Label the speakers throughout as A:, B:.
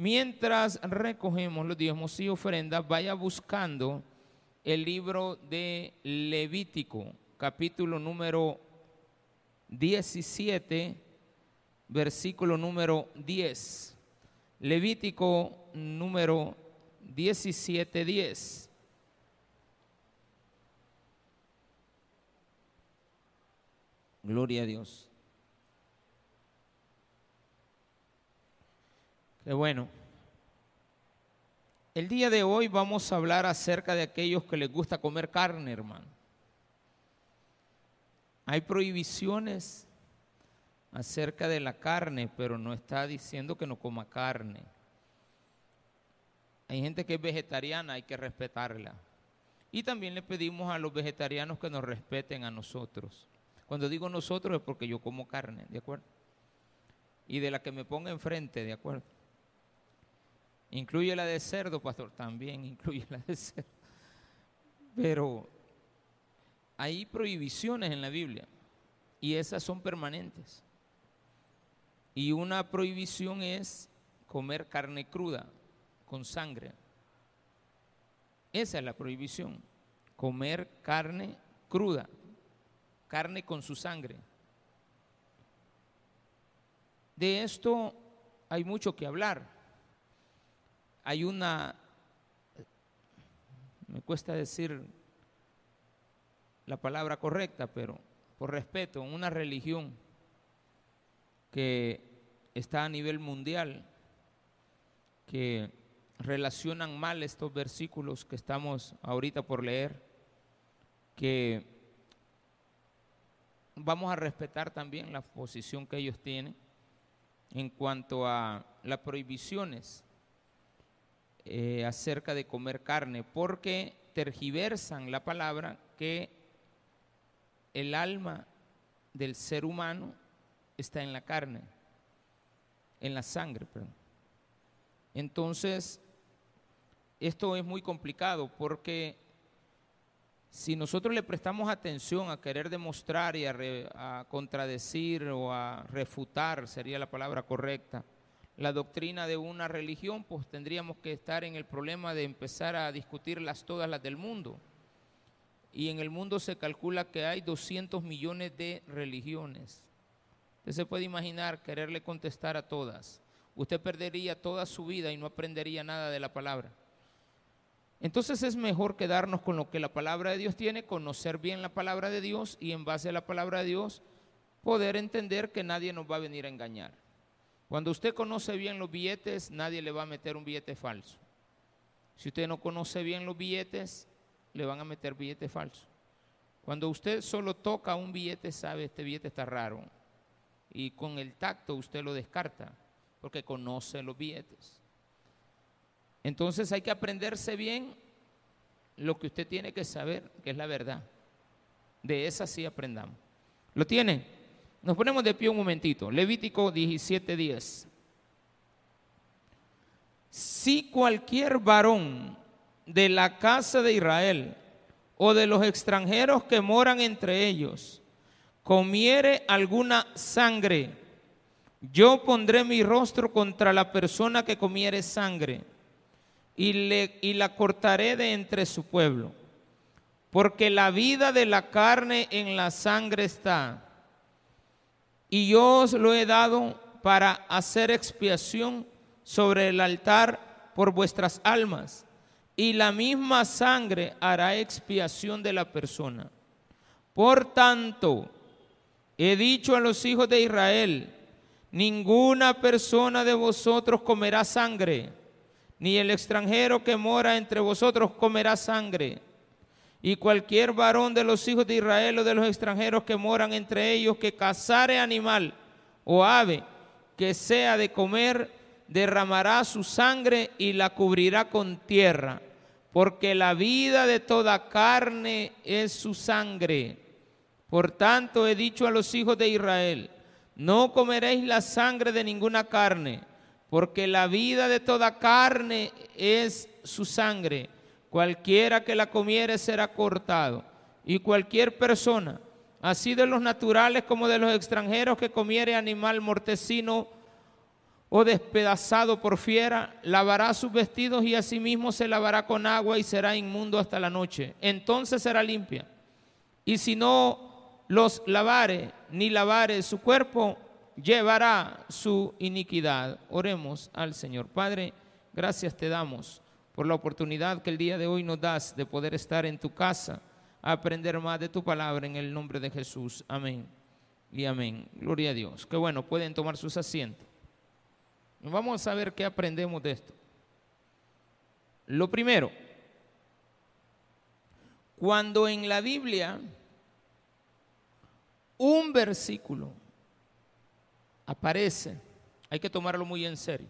A: Mientras recogemos los diezmos y ofrendas, vaya buscando el libro de Levítico, capítulo número 17, versículo número 10. Levítico número 17, 10. Gloria a Dios. Qué bueno. El día de hoy vamos a hablar acerca de aquellos que les gusta comer carne, hermano. Hay prohibiciones acerca de la carne, pero no está diciendo que no coma carne. Hay gente que es vegetariana, hay que respetarla. Y también le pedimos a los vegetarianos que nos respeten a nosotros. Cuando digo nosotros es porque yo como carne, ¿de acuerdo? Y de la que me ponga enfrente, ¿de acuerdo? Incluye la de cerdo, pastor, también incluye la de cerdo. Pero hay prohibiciones en la Biblia y esas son permanentes. Y una prohibición es comer carne cruda con sangre. Esa es la prohibición, comer carne cruda, carne con su sangre. De esto hay mucho que hablar. Hay una, me cuesta decir la palabra correcta, pero por respeto, una religión que está a nivel mundial, que relacionan mal estos versículos que estamos ahorita por leer, que vamos a respetar también la posición que ellos tienen en cuanto a las prohibiciones eh, acerca de comer carne, porque tergiversan la palabra que el alma del ser humano está en la carne, en la sangre, perdón. Entonces, esto es muy complicado porque si nosotros le prestamos atención a querer demostrar y a, contradecir o a refutar, sería la palabra correcta, la doctrina de una religión, pues tendríamos que estar en el problema de empezar a discutirlas todas las del mundo y en el mundo se calcula que hay 200 millones de religiones. Usted se puede imaginar quererle contestar a todas. Usted perdería toda su vida y no aprendería nada de la palabra. Entonces es mejor quedarnos con lo que la palabra de Dios tiene, conocer bien la palabra de Dios y en base a la palabra de Dios poder entender que nadie nos va a venir a engañar. Cuando usted conoce bien los billetes, nadie le va a meter un billete falso. Si usted no conoce bien los billetes, le van a meter billete falso. Cuando usted solo toca un billete, sabe, este billete está raro. Y con el tacto usted lo descarta, porque conoce los billetes. Entonces hay que aprenderse bien lo que usted tiene que saber, que es la verdad. De esa sí aprendamos. ¿Lo tiene? Nos ponemos de pie un momentito. Levítico 17:10. Si cualquier varón de la casa de Israel o de los extranjeros que moran entre ellos, comiere alguna sangre, yo pondré mi rostro contra la persona que comiere sangre y, y la cortaré de entre su pueblo. Porque la vida de la carne en la sangre está. Y yo os lo he dado para hacer expiación sobre el altar por vuestras almas y la misma sangre hará expiación de la persona. Por tanto, he dicho a los hijos de Israel, ninguna persona de vosotros comerá sangre, ni el extranjero que mora entre vosotros comerá sangre. Y cualquier varón de los hijos de Israel o de los extranjeros que moran entre ellos que cazare animal o ave que sea de comer, derramará su sangre y la cubrirá con tierra porque la vida de toda carne es su sangre. Por tanto he dicho a los hijos de Israel, no comeréis la sangre de ninguna carne, porque la vida de toda carne es su sangre. Cualquiera que la comiere será cortado. Y cualquier persona, así de los naturales como de los extranjeros, que comiere animal mortecino o despedazado por fiera, lavará sus vestidos y asimismo se lavará con agua y será inmundo hasta la noche. Entonces será limpia. Y si no los lavare ni lavare su cuerpo, llevará su iniquidad. Oremos al Señor. Padre, gracias te damos por la oportunidad que el día de hoy nos das de poder estar en tu casa, a aprender más de tu palabra en el nombre de Jesús. Amén. Y amén. Gloria a Dios. Qué bueno, pueden tomar sus asientos. Vamos a ver qué aprendemos de esto. Lo primero, cuando en la Biblia un versículo aparece, hay que tomarlo muy en serio.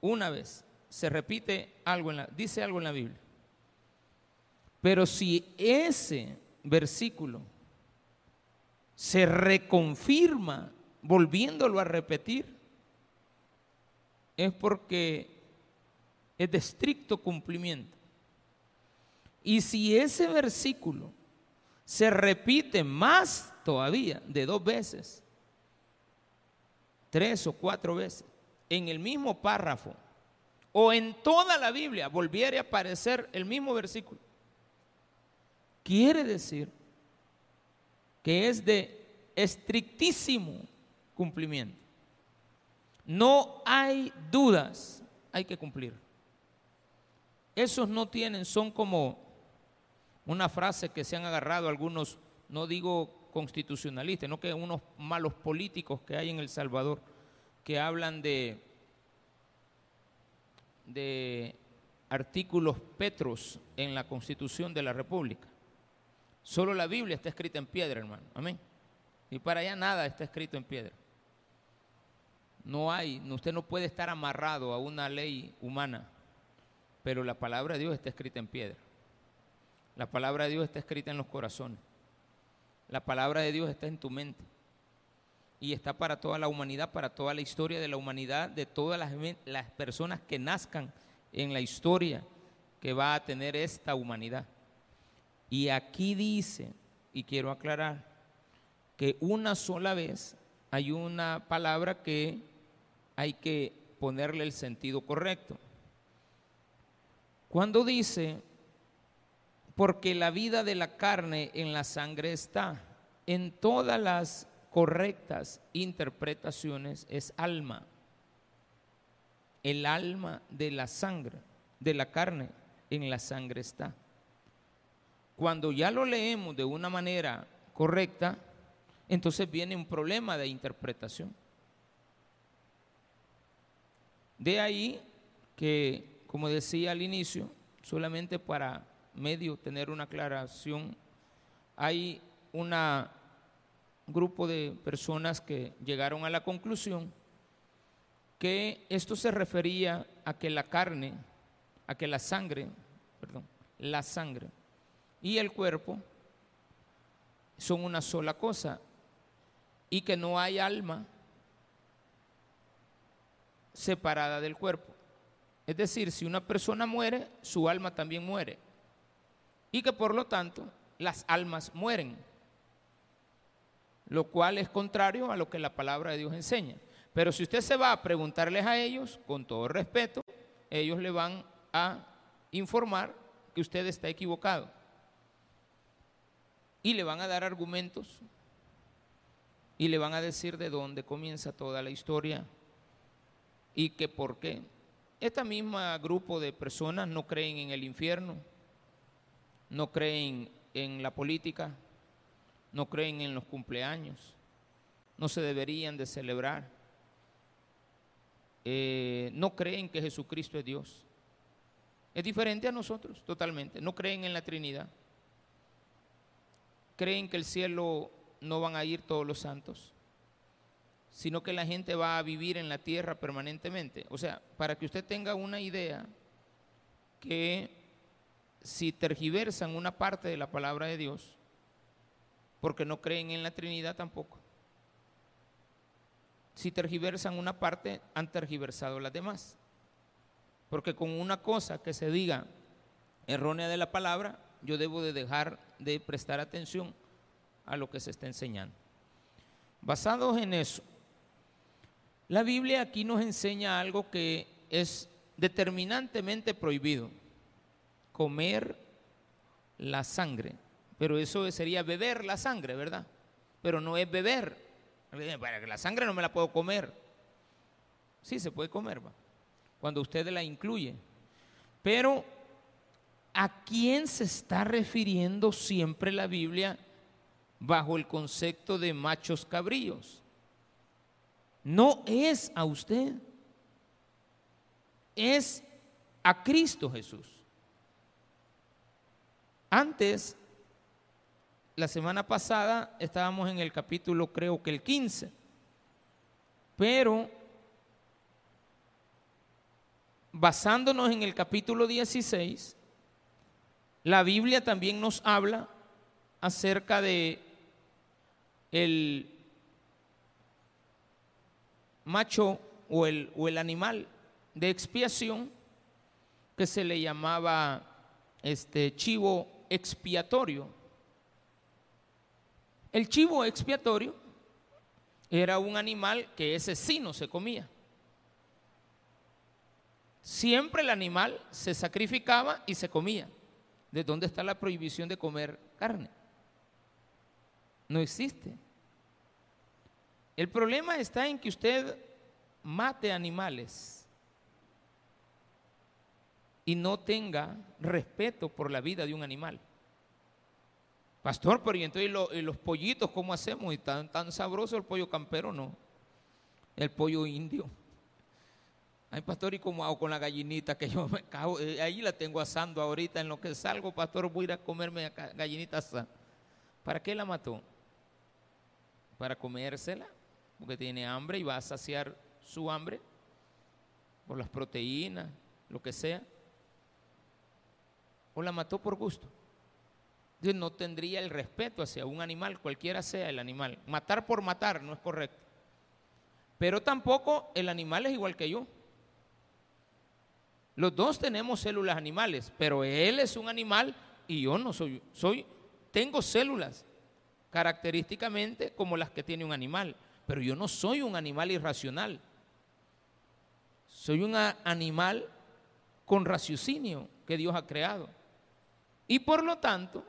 A: Una vez se repite algo en la, dice algo en la Biblia. Pero si ese versículo se reconfirma volviéndolo a repetir, es porque es de estricto cumplimiento. Y si ese versículo se repite más todavía de dos veces, tres o cuatro veces, en el mismo párrafo, o en toda la Biblia volviera a aparecer el mismo versículo, quiere decir que es de estrictísimo cumplimiento. No hay dudas, hay que cumplir. Esos no tienen, son como una frase que se han agarrado algunos, no digo constitucionalistas, no que unos malos políticos que hay en El Salvador, que hablan de, de artículos petros en la constitución de la República. Solo la Biblia está escrita en piedra, hermano. Amén. Y para allá nada está escrito en piedra. No hay, usted no puede estar amarrado a una ley humana, pero la palabra de Dios está escrita en piedra. La palabra de Dios está escrita en los corazones. La palabra de Dios está en tu mente. Y está para toda la humanidad, para toda la historia de la humanidad, de todas las, las personas que nazcan en la historia que va a tener esta humanidad. Y aquí dice, y quiero aclarar, que una sola vez hay una palabra que hay que ponerle el sentido correcto. Cuando dice, porque la vida de la carne en la sangre está, en todas las correctas interpretaciones es alma. El alma de la sangre, de la carne, en la sangre está. Cuando ya lo leemos de una manera correcta, entonces viene un problema de interpretación. De ahí que, como decía al inicio, solamente para medio tener una aclaración, hay un grupo de personas que llegaron a la conclusión que esto se refería a que la carne, a que la sangre, perdón, la sangre y el cuerpo son una sola cosa y que no hay alma separada del cuerpo. Es decir, si una persona muere, su alma también muere. Y que por lo tanto las almas mueren. Lo cual es contrario a lo que la palabra de Dios enseña. Pero si usted se va a preguntarles a ellos, con todo respeto, ellos le van a informar que usted está equivocado. Y le van a dar argumentos y le van a decir de dónde comienza toda la historia y que por qué. Esta misma grupo de personas no creen en el infierno, no creen en la política, no creen en los cumpleaños, no se deberían de celebrar, eh, no creen que Jesucristo es Dios. Es diferente a nosotros totalmente, no creen en la Trinidad, creen que el cielo no van a ir todos los santos sino que la gente va a vivir en la tierra permanentemente. O sea, para que usted tenga una idea que si tergiversan una parte de la palabra de Dios, porque no creen en la Trinidad tampoco, si tergiversan una parte, han tergiversado las demás. Porque con una cosa que se diga errónea de la palabra, yo debo de dejar de prestar atención a lo que se está enseñando. Basados en eso, La Biblia aquí nos enseña algo que es determinantemente prohibido, comer la sangre. Pero eso sería beber la sangre, ¿verdad? Pero no es beber. La sangre no me la puedo comer. Sí, se puede comer, ¿va? cuando usted la incluye. Pero, ¿a quién se está refiriendo siempre la Biblia bajo el concepto de machos cabríos? No es a usted, es a Cristo Jesús. Antes, la semana pasada, estábamos en el capítulo, creo que el 15, pero basándonos en el capítulo 16, la Biblia también nos habla acerca de el macho o el, o el animal de expiación que se le llamaba este chivo expiatorio. El chivo expiatorio era un animal que ese sí no se comía. Siempre el animal se sacrificaba y se comía. ¿De dónde está la prohibición de comer carne? No existe. El problema está en que usted mate animales y no tenga respeto por la vida de un animal. Pastor, pero y entonces los pollitos, ¿cómo hacemos? Y tan, tan sabroso el pollo campero, no. El pollo indio. Ay, pastor, ¿y cómo hago con la gallinita que yo me cago? Eh, ahí la tengo asando ahorita. En lo que salgo, pastor, voy a ir a comerme gallinita asada. ¿Para qué la mató? Para comérsela porque tiene hambre y va a saciar su hambre por las proteínas, lo que sea. O la mató por gusto. No tendría el respeto hacia un animal, cualquiera sea el animal. Matar por matar no es correcto. Pero tampoco el animal es igual que yo. Los dos tenemos células animales, pero él es un animal y yo no soy. Soy, tengo células característicamente como las que tiene un animal pero yo no soy un animal irracional. Soy un animal con raciocinio que Dios ha creado. Y por lo tanto,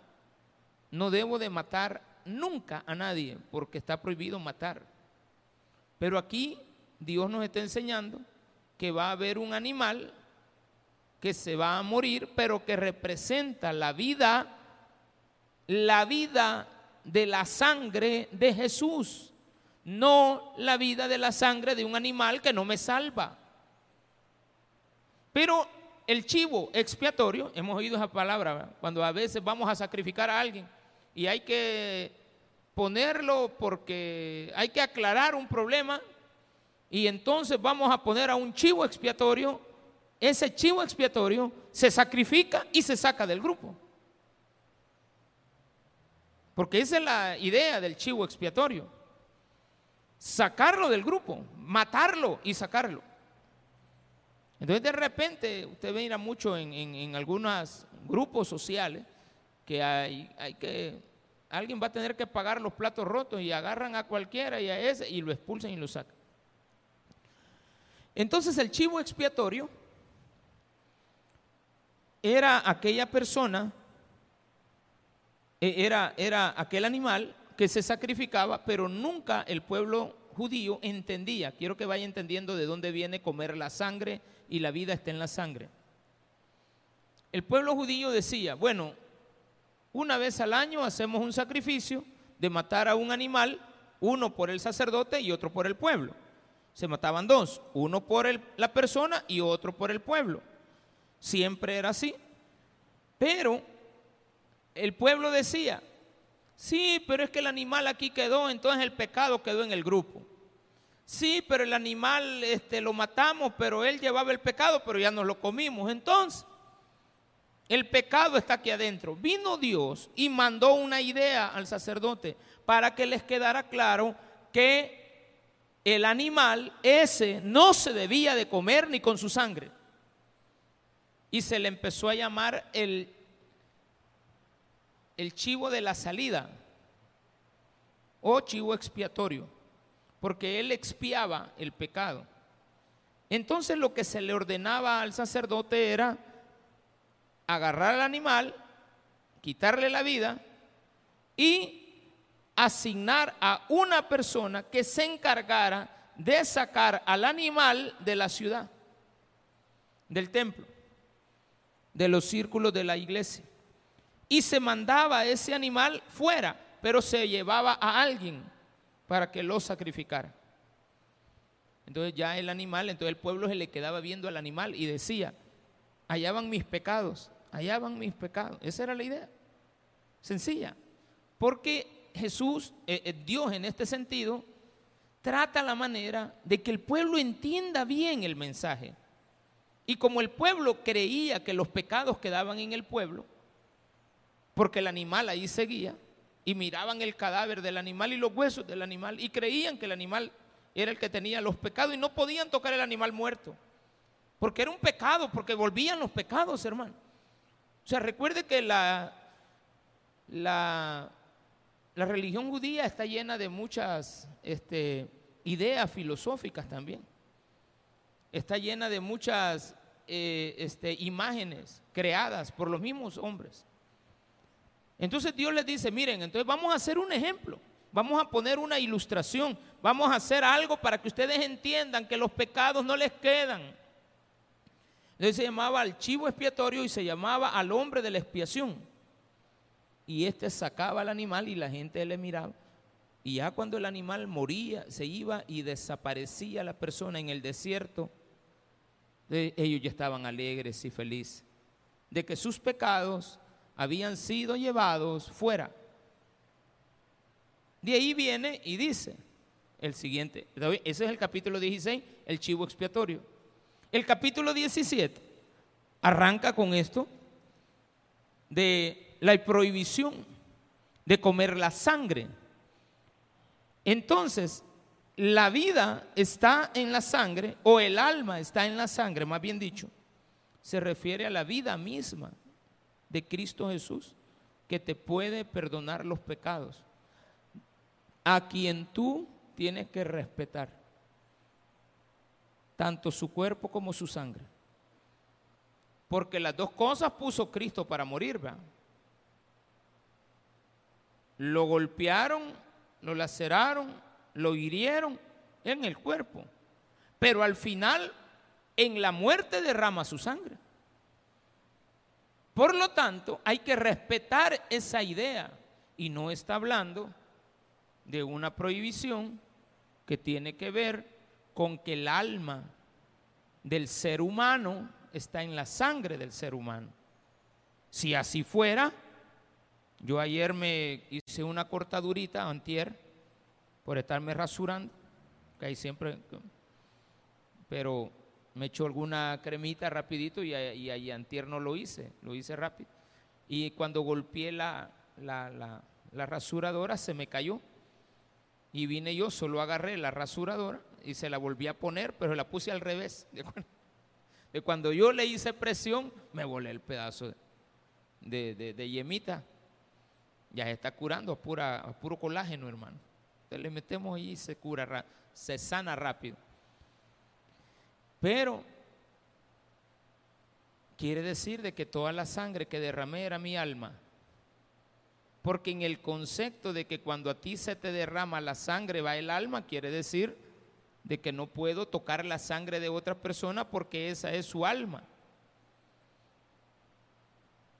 A: no debo de matar nunca a nadie, porque está prohibido matar. Pero aquí Dios nos está enseñando que va a haber un animal que se va a morir, pero que representa la vida, la vida de la sangre de Jesús no la vida de la sangre de un animal que no me salva. Pero el chivo expiatorio, hemos oído esa palabra, cuando a veces vamos a sacrificar a alguien y hay que ponerlo porque hay que aclarar un problema y entonces vamos a poner a un chivo expiatorio, ese chivo expiatorio se sacrifica y se saca del grupo. Porque esa es la idea del chivo expiatorio sacarlo del grupo, matarlo y sacarlo. Entonces de repente usted ve mucho en, algunos grupos sociales que hay, hay que, alguien va a tener que pagar los platos rotos y agarran a cualquiera y a ese y lo expulsan y lo sacan. Entonces el chivo expiatorio era aquella persona, e, era, era aquel animal que se sacrificaba, pero nunca el pueblo judío entendía, quiero que vaya entendiendo de dónde viene comer la sangre y la vida está en la sangre. El pueblo judío decía, bueno, una vez al año hacemos un sacrificio de matar a un animal, uno por el sacerdote y otro por el pueblo. Se mataban dos, uno por la persona y otro por el pueblo. Siempre era así. Pero el pueblo decía, Sí, pero es que el animal aquí quedó, entonces el pecado quedó en el grupo. Sí, pero el animal este, lo matamos, pero él llevaba el pecado, pero ya nos lo comimos. Entonces, el pecado está aquí adentro. Vino Dios y mandó una idea al sacerdote para que les quedara claro que el animal ese no se debía de comer ni con su sangre. Y se le empezó a llamar el el chivo de la salida o chivo expiatorio, porque él expiaba el pecado. Entonces lo que se le ordenaba al sacerdote era agarrar al animal, quitarle la vida y asignar a una persona que se encargara de sacar al animal de la ciudad, del templo, de los círculos de la iglesia. Y se mandaba ese animal fuera, pero se llevaba a alguien para que lo sacrificara. Entonces ya el animal, entonces el pueblo se le quedaba viendo al animal y decía, allá van mis pecados, allá van mis pecados. Esa era la idea. Sencilla. Porque Jesús, eh, eh, Dios en este sentido, trata la manera de que el pueblo entienda bien el mensaje. Y como el pueblo creía que los pecados quedaban en el pueblo, porque el animal ahí seguía, y miraban el cadáver del animal y los huesos del animal, y creían que el animal era el que tenía los pecados y no podían tocar el animal muerto. Porque era un pecado, porque volvían los pecados, hermano. O sea, recuerde que la, la, religión judía está llena de muchas este, ideas filosóficas también. Está llena de muchas eh, este, imágenes creadas por los mismos hombres. Entonces Dios les dice, miren, entonces vamos a hacer un ejemplo. Vamos a poner una ilustración, vamos a hacer algo para que ustedes entiendan que los pecados no les quedan. Entonces se llamaba al chivo expiatorio y se llamaba al hombre de la expiación. Y este sacaba al animal y la gente le miraba. Y ya cuando el animal moría, se iba y desaparecía la persona en el desierto, ellos ya estaban alegres y felices de que sus pecados habían sido llevados fuera. De ahí viene y dice el siguiente. Ese es el capítulo 16, el chivo expiatorio. El capítulo 17 arranca con esto de la prohibición de comer la sangre. Entonces, la vida está en la sangre, o el alma está en la sangre, más bien dicho, se refiere a la vida misma de Cristo Jesús, que te puede perdonar los pecados a quien tú tienes que respetar, tanto su cuerpo como su sangre. Porque las dos cosas puso Cristo para morir, Lo golpearon, lo laceraron, lo hirieron en el cuerpo. Pero al final, en la muerte derrama su sangre. Por lo tanto, hay que respetar esa idea. Y no está hablando de una prohibición que tiene que ver con que el alma del ser humano está en la sangre del ser humano. Si así fuera, yo ayer me hice una cortadurita, antier, por estarme rasurando, que ahí siempre, pero me echó alguna cremita rapidito y, y, antier no lo hice, lo hice rápido. Y cuando golpeé la, la, la rasuradora se me cayó y vine yo, solo agarré la rasuradora y se la volví a poner, pero la puse al revés. De cuando yo le hice presión, me volé el pedazo de, de, yemita. Ya se está curando a, pura, puro colágeno, hermano. Entonces le metemos ahí y se cura, se sana rápido. Pero quiere decir de que toda la sangre que derramé era mi alma porque en el concepto de que cuando a ti se te derrama la sangre va el alma, quiere decir de que no puedo tocar la sangre de otra persona porque esa es su alma.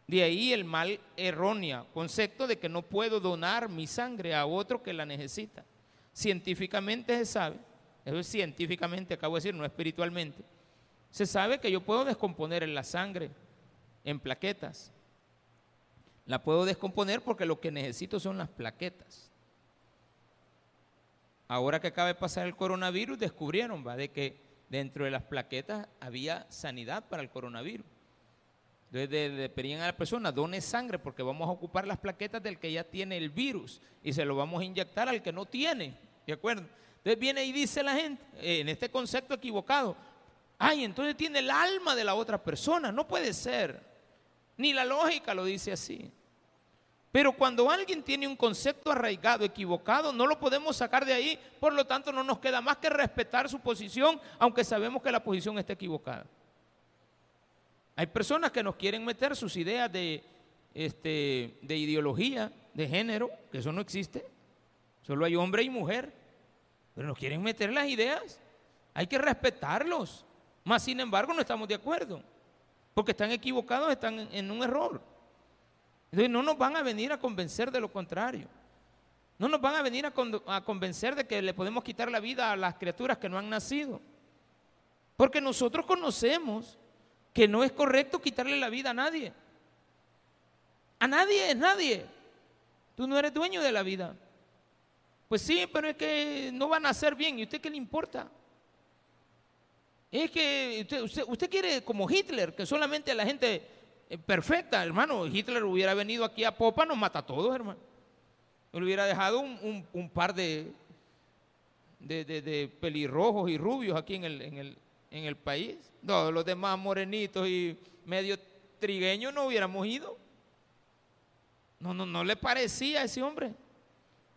A: De ahí el mal erróneo, concepto de que no puedo donar mi sangre a otro que la necesita. Científicamente se sabe, eso es científicamente, acabo de decir, no espiritualmente, se sabe que yo puedo descomponer la sangre en plaquetas, la puedo descomponer porque lo que necesito son las plaquetas. Ahora que acaba de pasar el coronavirus, descubrieron ¿va? de que dentro de las plaquetas había sanidad para el coronavirus. Entonces le pedían a la persona, done sangre porque vamos a ocupar las plaquetas del que ya tiene el virus y se lo vamos a inyectar al que no tiene. ¿De acuerdo? Entonces viene y dice la gente, eh, en este concepto equivocado, ay, entonces tiene el alma de la otra persona. No puede ser. Ni la lógica lo dice así. Pero cuando alguien tiene un concepto arraigado, equivocado, no lo podemos sacar de ahí, por lo tanto no nos queda más que respetar su posición, aunque sabemos que la posición está equivocada. Hay personas que nos quieren meter sus ideas de, este, de ideología, de género, que eso no existe. Solo hay hombre y mujer. Pero nos quieren meter las ideas. Hay que respetarlos. Más sin embargo no estamos de acuerdo. Porque están equivocados, están en un error. Entonces no nos van a venir a convencer de lo contrario. No nos van a venir a, convencer de que le podemos quitar la vida a las criaturas que no han nacido. Porque nosotros conocemos que no es correcto quitarle la vida a nadie. A nadie es nadie. Tú no eres dueño de la vida. Pues sí, pero es que no van a nacer bien. ¿Y usted qué le importa? Es que usted, usted quiere como Hitler, que solamente a la gente perfecta, hermano. Hitler hubiera venido aquí a Popa, nos mata a todos, hermano. Le hubiera dejado un, par de, pelirrojos y rubios aquí en el país. No, los demás morenitos y medio trigueños no hubiéramos ido. No, no, no le parecía a ese hombre.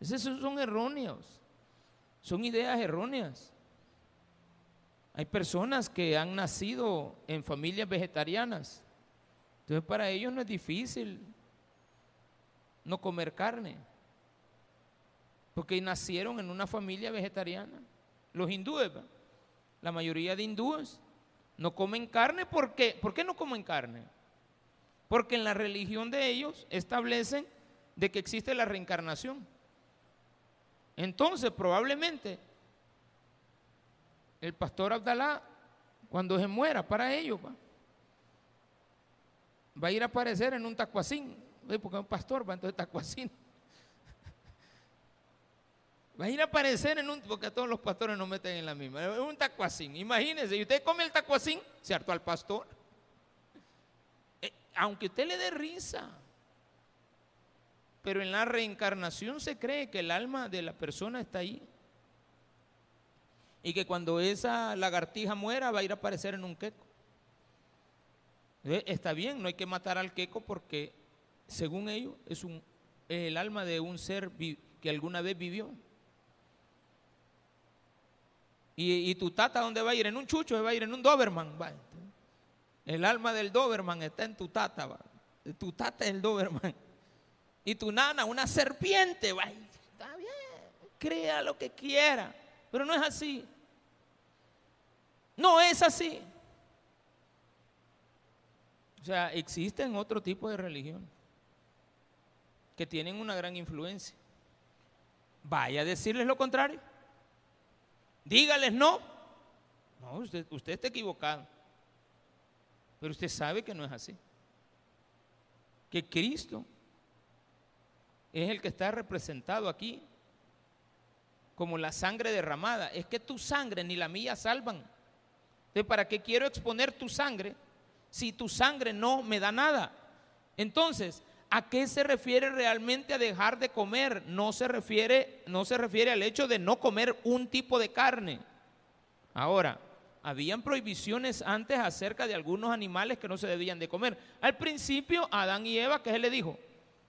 A: Esos son erróneos. Son ideas erróneas. Hay personas que han nacido en familias vegetarianas entonces para ellos no es difícil no comer carne, porque nacieron en una familia vegetariana. Los hindúes, la mayoría de hindúes no comen carne, ¿por qué? ¿Por qué no comen carne? Porque en la religión de ellos establecen de que existe la reencarnación. Entonces, probablemente, el pastor Abdalá, cuando se muera, para ellos, va a ir a aparecer en un tacuacín, porque es un pastor, va entonces tacuacín. Va a ir a aparecer en un, porque todos los pastores nos meten en la misma, es un tacuacín. Imagínense, y usted come el tacuacín, ¿cierto? Al pastor. Eh, aunque usted le dé risa, pero en la reencarnación se cree que el alma de la persona está ahí. Y que cuando esa lagartija muera va a ir a aparecer en un queco. Está bien, no hay que matar al queco porque, según ellos, es, un, el alma de un ser que alguna vez vivió. Y, tu tata, ¿dónde va a ir? En un chucho, va a ir en un Doberman. El alma del Doberman está en tu tata. Va. Tu tata es el Doberman. Y tu nana, una serpiente. Va. Está bien, crea lo que quiera. Pero no es así. No es así. O sea, existen otro tipo de religión que tienen una gran influencia. Vaya a decirles lo contrario. Dígales no. No, usted, usted está equivocado. Pero usted sabe que no es así. Que Cristo es el que está representado aquí como la sangre derramada. Es que tu sangre ni la mía salvan. Entonces, ¿para qué quiero exponer tu sangre si tu sangre no me da nada? Entonces, ¿a qué se refiere realmente a dejar de comer? No se refiere, no se refiere al hecho de no comer un tipo de carne. Ahora, habían prohibiciones antes acerca de algunos animales que no se debían de comer. Al principio, Adán y Eva, ¿qué se le dijo?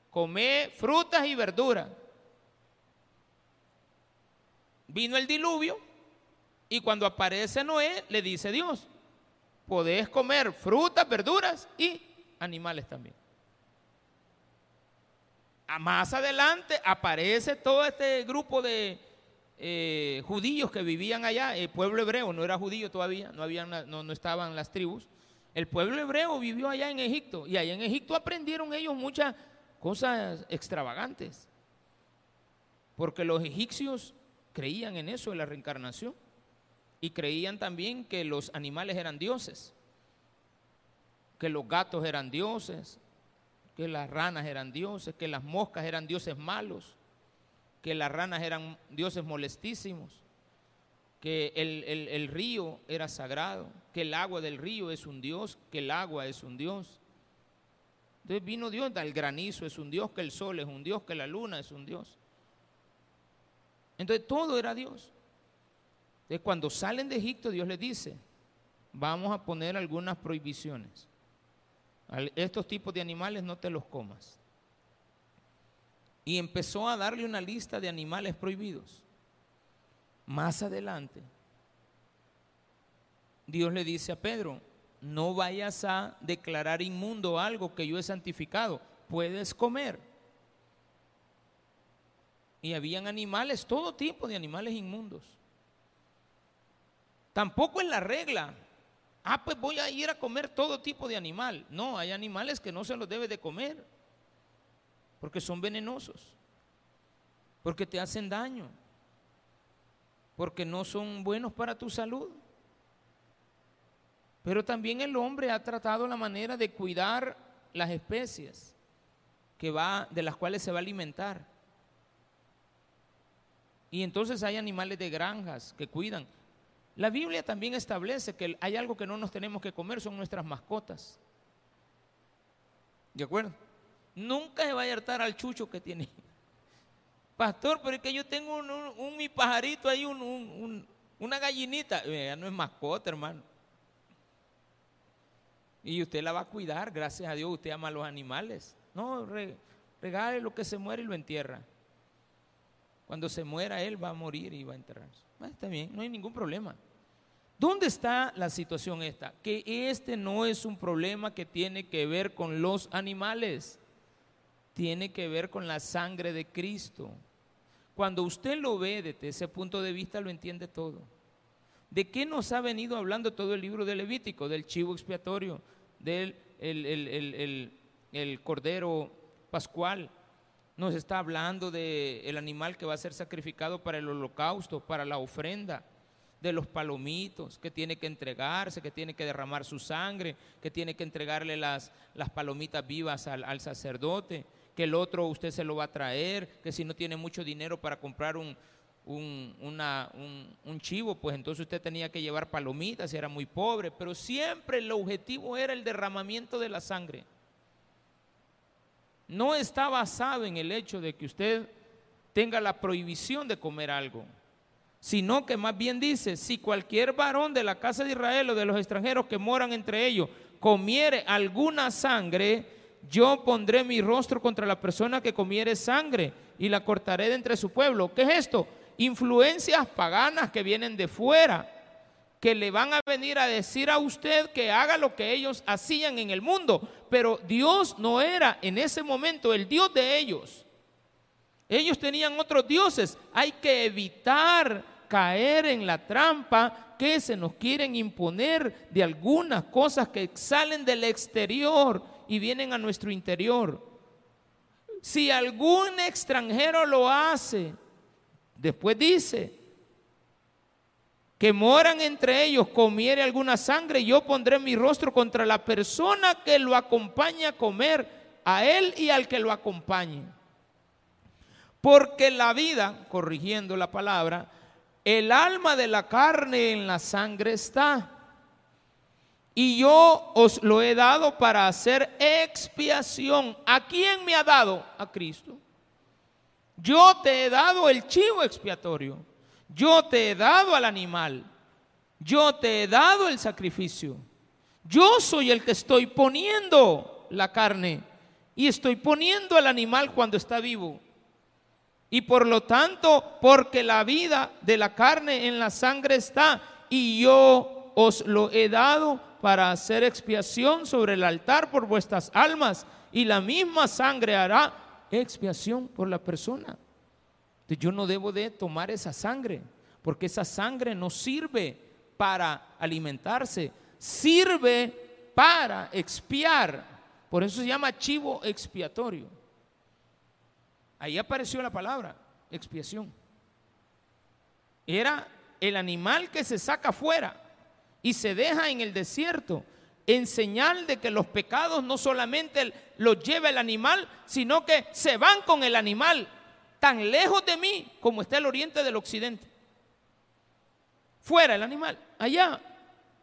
A: Come frutas y verduras. Vino el diluvio y cuando aparece Noé, le dice Dios, podés comer frutas, verduras y animales también. A más adelante aparece todo este grupo de eh, judíos que vivían allá, el pueblo hebreo no era judío todavía, no, habían, no, no estaban las tribus. El pueblo hebreo vivió allá en Egipto y allá en Egipto aprendieron ellos muchas cosas extravagantes, porque los egipcios creían en eso, en la reencarnación y creían también que los animales eran dioses, que los gatos eran dioses, que las ranas eran dioses, que las moscas eran dioses malos, que las ranas eran dioses molestísimos, que el, río era sagrado, que el agua del río es un dios, que el agua es un dios. Entonces vino Dios, el granizo es un dios, que el sol es un dios, que la luna es un dios. Entonces todo era Dios. Entonces, cuando salen de Egipto, Dios les dice, vamos a poner algunas prohibiciones. Estos tipos de animales no te los comas. y empezó a darle una lista de animales prohibidos. Más adelante, Dios le dice a Pedro, no vayas a declarar inmundo algo que yo he santificado, puedes comer. Y habían animales, todo tipo de animales inmundos. Tampoco es la regla. Ah, pues voy a ir a comer todo tipo de animal. No, hay animales que no se los debe de comer porque son venenosos, porque te hacen daño, porque no son buenos para tu salud. Pero también el hombre ha tratado la manera de cuidar las especies que va, de las cuales se va a alimentar. Y entonces hay animales de granjas que cuidan. La Biblia también establece que hay algo que no nos tenemos que comer, son nuestras mascotas. ¿De acuerdo? Nunca se va a hartar al chucho que tiene. Pastor, pero es que yo tengo un, mi pajarito ahí, una gallinita. Ya no es mascota, hermano. Y usted la va a cuidar, gracias a Dios, usted ama a los animales. No, regale lo que se muere y lo entierra. Cuando se muera, él va a morir y va a enterrarse. Ah, está bien, no hay ningún problema. ¿Dónde está la situación esta? Que este no es un problema que tiene que ver con los animales tiene que ver con la sangre de Cristo. Cuando usted lo ve desde ese punto de vista, lo entiende todo. ¿De qué nos ha venido hablando todo el libro de Levítico? Del chivo expiatorio, del el, cordero pascual. Nos está hablando del animal que va a ser sacrificado para el holocausto, para la ofrenda de los palomitos, que tiene que entregarse, que tiene que derramar su sangre, que tiene que entregarle las, las palomitas vivas al, al sacerdote, que el otro usted se lo va a traer, que si no tiene mucho dinero para comprar un, un, chivo, pues entonces usted tenía que llevar palomitas y era muy pobre, pero siempre el objetivo era el derramamiento de la sangre. No está basado en el hecho de que usted tenga la prohibición de comer algo, sino que más bien dice, si cualquier varón de la casa de Israel o de los extranjeros que moran entre ellos comiere alguna sangre, yo pondré mi rostro contra la persona que comiere sangre y la cortaré de entre su pueblo. ¿Qué es esto? Influencias paganas que vienen de fuera, que le van a venir a decir a usted que haga lo que ellos hacían en el mundo. Pero Dios no era en ese momento el Dios de ellos. Ellos tenían otros dioses. Hay que evitar caer en la trampa que se nos quieren imponer de algunas cosas que salen del exterior y vienen a nuestro interior. Si algún extranjero lo hace, después dice, que moran entre ellos, comiere alguna sangre, yo pondré mi rostro contra la persona que lo acompaña a comer, a él y al que lo acompañe. Porque la vida, corrigiendo la palabra, el alma de la carne en la sangre está. Y yo os lo he dado para hacer expiación. ¿A quién me ha dado? A Cristo. Yo te he dado el chivo expiatorio. Yo te he dado al animal. Yo te he dado el sacrificio. Yo soy el que estoy poniendo la carne y estoy poniendo al animal cuando está vivo. Y por lo tanto, porque la vida de la carne en la sangre está y yo os lo he dado para hacer expiación sobre el altar por vuestras almas y la misma sangre hará expiación por la persona. Yo no debo de tomar esa sangre, porque esa sangre no sirve para alimentarse, sirve para expiar. Por eso se llama chivo expiatorio. Ahí apareció la palabra, expiación. Era el animal que se saca fuera y se deja en el desierto en señal de que los pecados no solamente los lleva el animal, sino que se van con el animal tan lejos de mí como está el oriente del occidente. Fuera el animal, allá.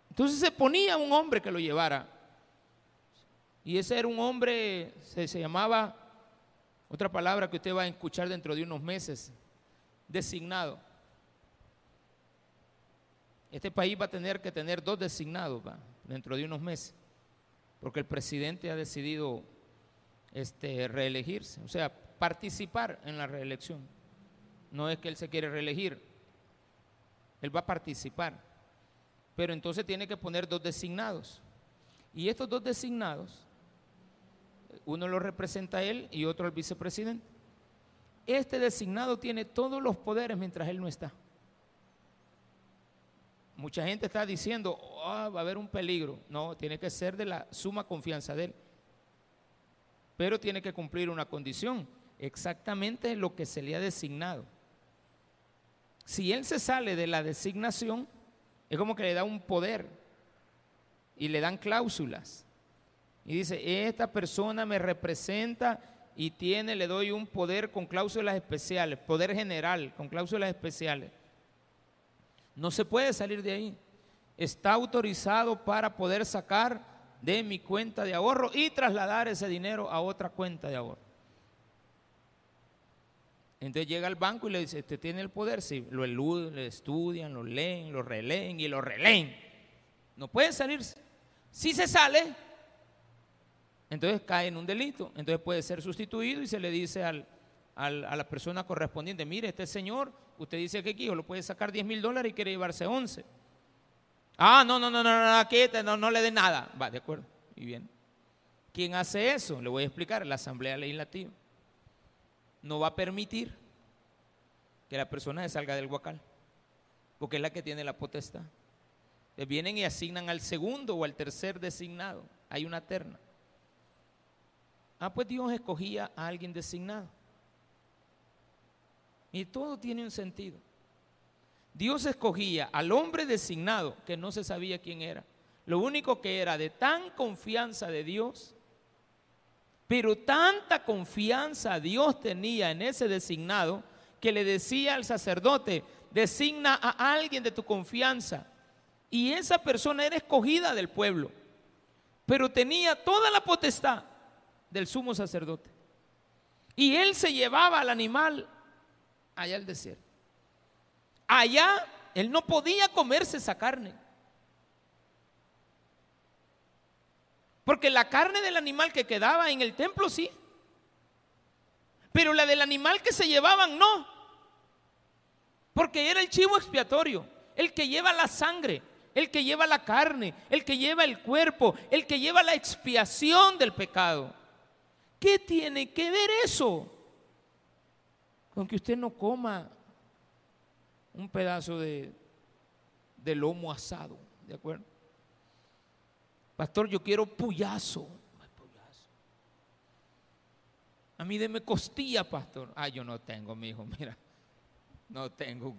A: Entonces se ponía un hombre que lo llevara. Y ese era un hombre, se, se llamaba, otra palabra que usted va a escuchar dentro de unos meses, designado. Este país va a tener que tener dos designados dentro de unos meses, porque el presidente ha decidido este, reelegirse. O sea, participar en la reelección. No es que él se quiere reelegir, él va a participar. Pero entonces tiene que poner dos designados. Y estos dos designados, uno lo representa él y otro el vicepresidente. Este designado tiene todos los poderes mientras él no está. Mucha gente está diciendo, ah, va a haber un peligro. No, tiene que ser de la suma confianza de él. Pero tiene que cumplir una condición, exactamente lo que se le ha designado. Si él se sale de la designación, es como que le da un poder y le dan cláusulas. Y dice, esta persona me representa y tiene, le doy un poder con cláusulas especiales, poder general, con cláusulas especiales. No se puede salir de ahí. Está autorizado para poder sacar de mi cuenta de ahorro y trasladar ese dinero a otra cuenta de ahorro. Entonces llega al banco y le dice, ¿usted tiene el poder? Sí, lo eluden, lo estudian, lo leen, lo releen y lo releen. No puede salirse. Si se sale, entonces cae en un delito. Entonces puede ser sustituido y se le dice al, a la persona correspondiente, mire, este señor, usted dice que aquí lo puede sacar 10 mil dólares y quiere llevarse 11. Ah, no, no, no, no, no, aquí no, no le dé nada. Va, de acuerdo. Y bien. ¿Quién hace eso? Le voy a explicar, la Asamblea Legislativa. No va a permitir que la persona se salga del huacal, porque es la que tiene la potestad. Le vienen y asignan al segundo o al tercer designado. Hay una terna. Ah, pues Dios escogía a alguien designado. Y todo tiene un sentido. Dios escogía al hombre designado que no se sabía quién era. Lo único que era de tan confianza de Dios, pero tanta confianza Dios tenía en ese designado que le decía al sacerdote, designa a alguien de tu confianza. Y esa persona era escogida del pueblo, pero tenía toda la potestad del sumo sacerdote. Y él se llevaba al animal allá al desierto. Allá él no podía comerse esa carne. Porque la carne del animal que quedaba en el templo sí. Pero la del animal que se llevaban no. Porque era el chivo expiatorio, el que lleva la sangre, el que lleva la carne, el que lleva el cuerpo, el que lleva la expiación del pecado. ¿Qué tiene que ver eso? con que usted no coma un pedazo de, lomo asado, ¿de acuerdo? Pastor, yo quiero puyazo. A mí deme costilla, pastor. Ah, yo no tengo, mi hijo, mira. No tengo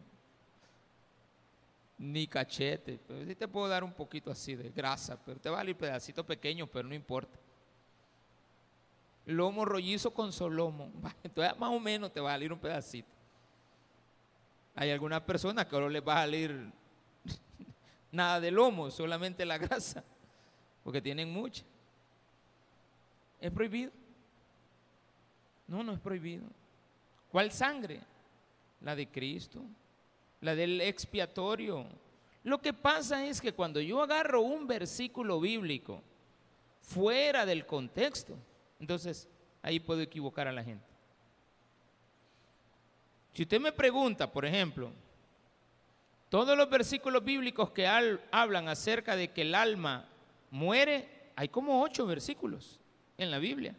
A: ni cachete. Pero sí te puedo dar un poquito así de grasa, pero te va a salir pedacito pequeño, pero no importa lomo rollizo con solomo. Entonces más o menos te va a salir un pedacito. Hay algunas personas que no les va a salir nada de lomo, solamente la grasa, porque tienen mucha. ¿Es prohibido? No, no es prohibido. ¿Cuál sangre? La de Cristo, la del expiatorio. Lo que pasa es que cuando yo agarro un versículo bíblico fuera del contexto, entonces, ahí puedo equivocar a la gente. Si usted me pregunta, por ejemplo, todos los versículos bíblicos que hablan acerca de que el alma muere, hay como ocho versículos en la Biblia.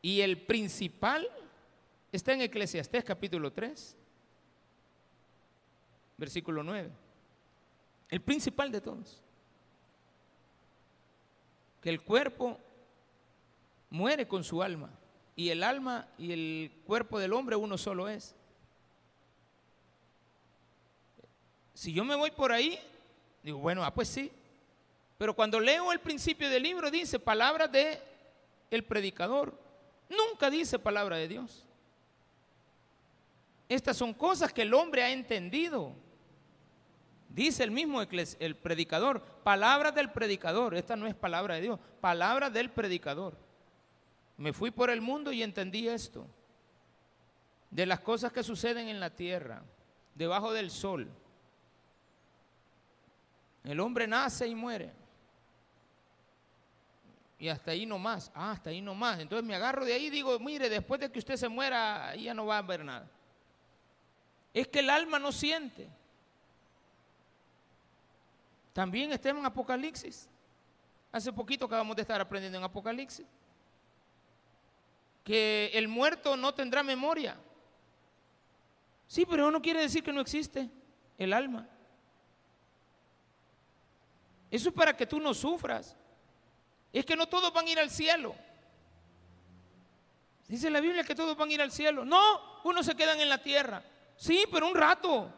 A: Y el principal está en Eclesiastés capítulo 3, versículo 9. El principal de todos que el cuerpo muere con su alma y el alma y el cuerpo del hombre uno solo es. Si yo me voy por ahí, digo, bueno, ah, pues sí. Pero cuando leo el principio del libro dice palabras de el predicador. Nunca dice palabra de Dios. Estas son cosas que el hombre ha entendido. Dice el mismo el predicador, palabras del predicador, esta no es palabra de Dios, palabra del predicador. Me fui por el mundo y entendí esto, de las cosas que suceden en la tierra, debajo del sol. El hombre nace y muere. y hasta ahí nomás. Ah, hasta ahí nomás. Entonces me agarro de ahí y digo, mire, después de que usted se muera, ya no va a haber nada. Es que el alma no siente. También estemos en Apocalipsis. Hace poquito acabamos de estar aprendiendo en Apocalipsis. Que el muerto no tendrá memoria. Sí, pero no quiere decir que no existe el alma. Eso es para que tú no sufras. Es que no todos van a ir al cielo. Dice la Biblia que todos van a ir al cielo. No, unos se quedan en la tierra. Sí, pero un rato.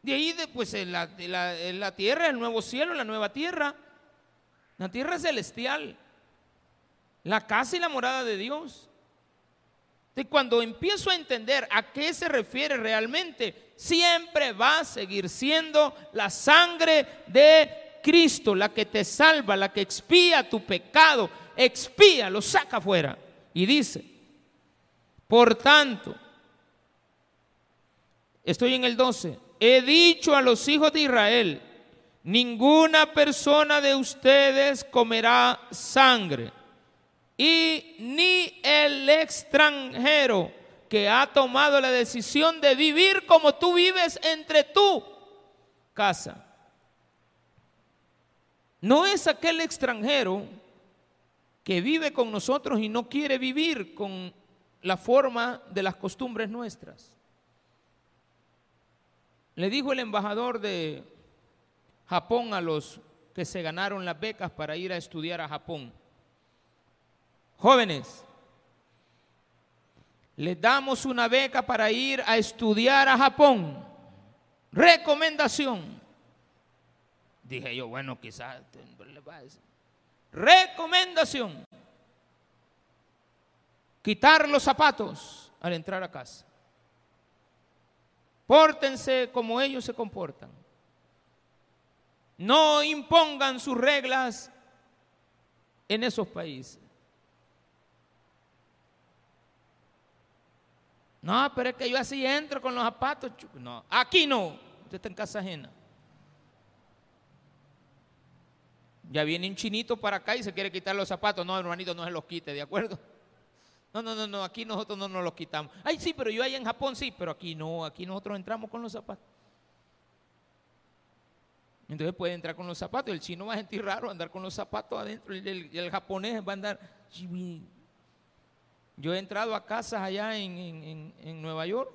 A: De ahí, pues, la, la tierra, el nuevo cielo, la nueva tierra. La tierra celestial. La casa y la morada de Dios. Y cuando empiezo a entender a qué se refiere realmente, siempre va a seguir siendo la sangre de Cristo la que te salva, la que expía tu pecado, expía, lo saca afuera. Y dice, por tanto, estoy en el 12, he dicho a los hijos de Israel, ninguna persona de ustedes comerá sangre y ni el extranjero que ha tomado la decisión de vivir como tú vives entre tu casa. No es aquel extranjero que vive con nosotros y no quiere vivir con la forma de las costumbres nuestras. Le dijo el embajador de Japón a los que se ganaron las becas para ir a estudiar a Japón. Jóvenes, les damos una beca para ir a estudiar a Japón. Recomendación. Dije yo, bueno, quizás Recomendación. Quitar los zapatos al entrar a casa. Pórtense como ellos se comportan. No impongan sus reglas en esos países. No, pero es que yo así entro con los zapatos. No, aquí no. Usted está en casa ajena. Ya viene un chinito para acá y se quiere quitar los zapatos. No, hermanito, no se los quite, ¿de acuerdo? No, no, no, no, aquí nosotros no nos los quitamos. Ay, sí, pero yo ahí en Japón sí, pero aquí no, aquí nosotros entramos con los zapatos. Entonces puede entrar con los zapatos. El chino va a sentir raro andar con los zapatos adentro y el, japonés va a andar. Yo he entrado a casas allá en, Nueva York.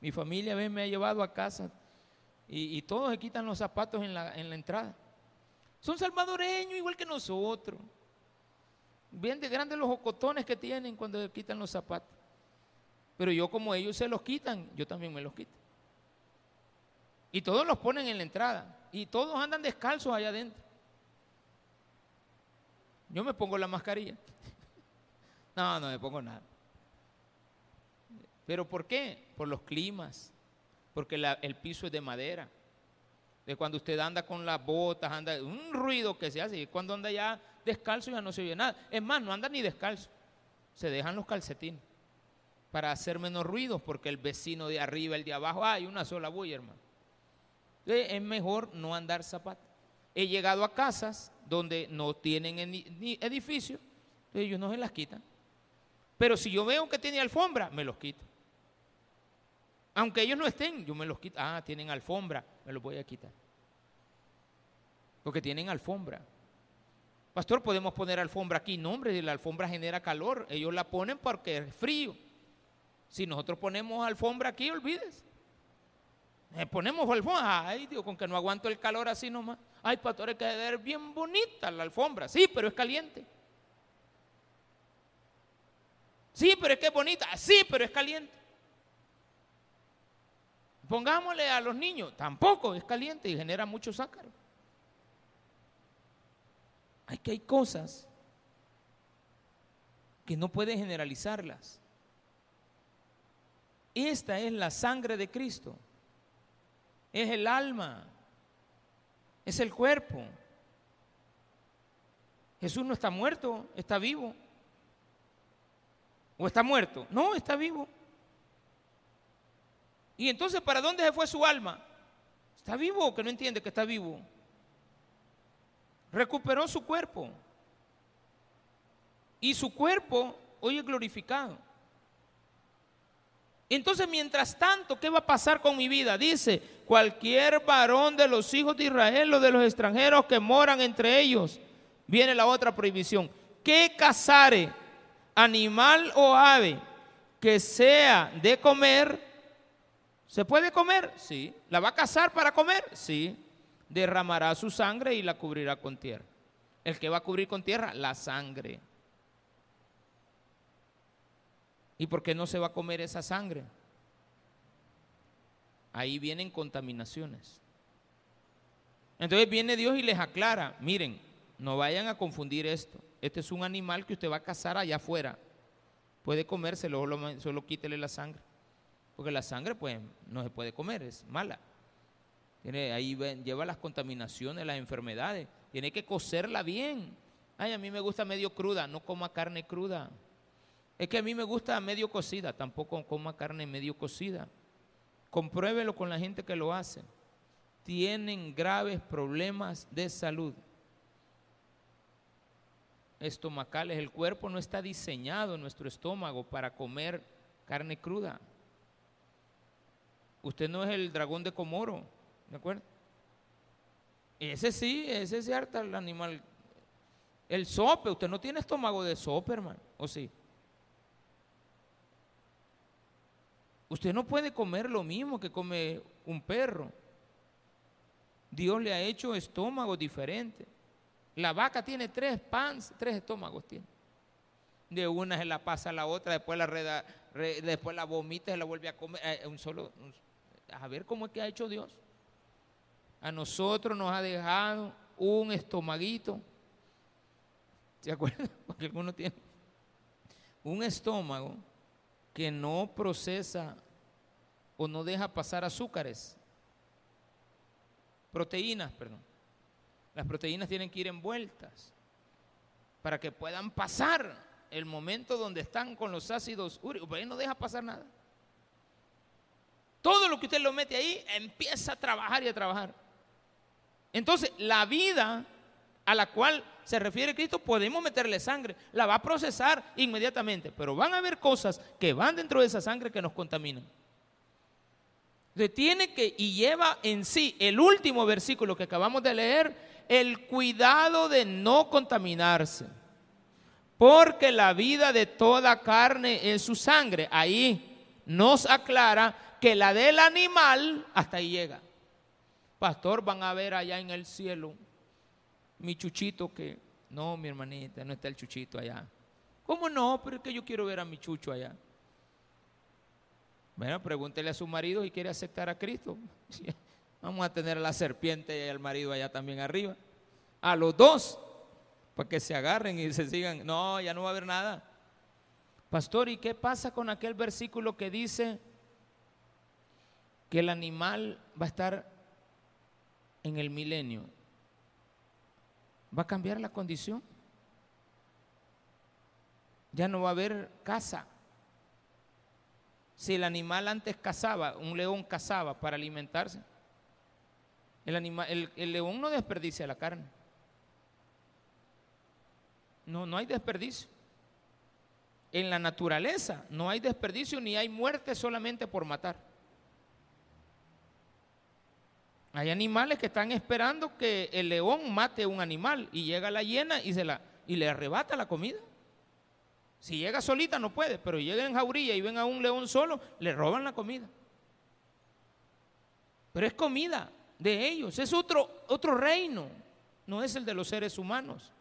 A: Mi familia me ha llevado a casa y, todos se quitan los zapatos en la, en la entrada. Son salvadoreños igual que nosotros. Bien de grandes los ocotones que tienen cuando quitan los zapatos. Pero yo como ellos se los quitan, yo también me los quito. Y todos los ponen en la entrada. Y todos andan descalzos allá adentro. Yo me pongo la mascarilla. No, no me pongo nada. ¿Pero por qué? Por los climas. Porque el piso es de madera. De cuando usted anda con las botas, anda, un ruido que se hace. Y cuando anda ya descalzo ya no se oye nada. Es más, no anda ni descalzo. Se dejan los calcetines para hacer menos ruido porque el vecino de arriba, el de abajo, hay una sola bulla, hermano. Entonces, es mejor no andar zapatos. He llegado a casas donde no tienen edificio, ellos no se las quitan. Pero si yo veo que tiene alfombra, me los quito. Aunque ellos no estén, yo me los quito. Ah, tienen alfombra, me los voy a quitar. Porque tienen alfombra. Pastor, podemos poner alfombra aquí. No, hombre, la alfombra genera calor. Ellos la ponen porque es frío. Si nosotros ponemos alfombra aquí, olvides. Eh, ponemos alfombra. Ay, digo, con que no aguanto el calor así nomás. Ay, pastor, hay que ver bien bonita la alfombra. Sí, pero es caliente. Sí, pero es que es bonita. Sí, pero es caliente. Pongámosle a los niños, tampoco es caliente y genera mucho sácaro. Hay que hay cosas que no pueden generalizarlas. Esta es la sangre de Cristo. Es el alma. Es el cuerpo. Jesús no está muerto, está vivo. ¿O está muerto? No, está vivo. ¿Y entonces para dónde se fue su alma? ¿Está vivo o que no entiende que está vivo? Recuperó su cuerpo. y su cuerpo hoy es glorificado. Entonces, mientras tanto, ¿qué va a pasar con mi vida? Dice, cualquier varón de los hijos de Israel o de los extranjeros que moran entre ellos, viene la otra prohibición, que casare animal o ave que sea de comer, ¿se puede comer? Sí. ¿La va a cazar para comer? Sí. Derramará su sangre y la cubrirá con tierra. El que va a cubrir con tierra, la sangre. ¿Y por qué no se va a comer esa sangre? Ahí vienen contaminaciones. Entonces viene Dios y les aclara, miren, no vayan a confundir esto. Este es un animal que usted va a cazar allá afuera. Puede comérselo, solo, solo quítele la sangre. Porque la sangre pues no se puede comer, es mala. Tiene, ahí lleva las contaminaciones, las enfermedades. Tiene que cocerla bien. Ay, a mí me gusta medio cruda, no coma carne cruda. Es que a mí me gusta medio cocida, tampoco coma carne medio cocida. Compruébelo con la gente que lo hace. Tienen graves problemas de salud estomacales. El cuerpo no está diseñado, nuestro estómago, para comer carne cruda. Usted no es el dragón de Comoro, ¿de acuerdo? Ese sí, ese es harta el animal. El sope, usted no tiene estómago de sope, hermano, ¿o sí? Usted no puede comer lo mismo que come un perro. Dios le ha hecho estómago diferente. La vaca tiene tres pans, tres estómagos tiene. De una se la pasa a la otra, después la reda, después la vomita y la vuelve a comer. Eh, un solo, a ver cómo es que ha hecho Dios. A nosotros nos ha dejado un estomaguito. ¿Se acuerdan? Porque alguno tiene un estómago que no procesa o no deja pasar azúcares, proteínas, perdón. Las proteínas tienen que ir envueltas para que puedan pasar el momento donde están con los ácidos úricos. Pero ahí no deja pasar nada. Todo lo que usted lo mete ahí empieza a trabajar y a trabajar. Entonces, la vida a la cual se refiere Cristo, podemos meterle sangre, la va a procesar inmediatamente, pero van a haber cosas que van dentro de esa sangre que nos contaminan. tiene que, y lleva en sí el último versículo que acabamos de leer, el cuidado de no contaminarse. Porque la vida de toda carne es su sangre. Ahí nos aclara que la del animal hasta ahí llega. Pastor, van a ver allá en el cielo mi chuchito que... No, mi hermanita, no está el chuchito allá. ¿Cómo no? Pero es que yo quiero ver a mi chucho allá. Bueno, pregúntele a su marido si quiere aceptar a Cristo. Vamos a tener a la serpiente y al marido allá también arriba. A los dos, para que se agarren y se sigan. No, ya no va a haber nada. Pastor, ¿y qué pasa con aquel versículo que dice que el animal va a estar en el milenio? ¿Va a cambiar la condición? Ya no va a haber casa. Si el animal antes cazaba, un león cazaba para alimentarse, el, león no desperdicia la carne. No, no hay desperdicio. En la naturaleza no hay desperdicio ni hay muerte solamente por matar. Hay animales que están esperando que el león mate un animal y llega la hiena y, se la, y le arrebata la comida. Si llega solita no puede, pero llega en jaurilla y ven a un león solo, le roban la comida. Pero es comida de ellos, es otro, otro reino, no es el de los seres humanos.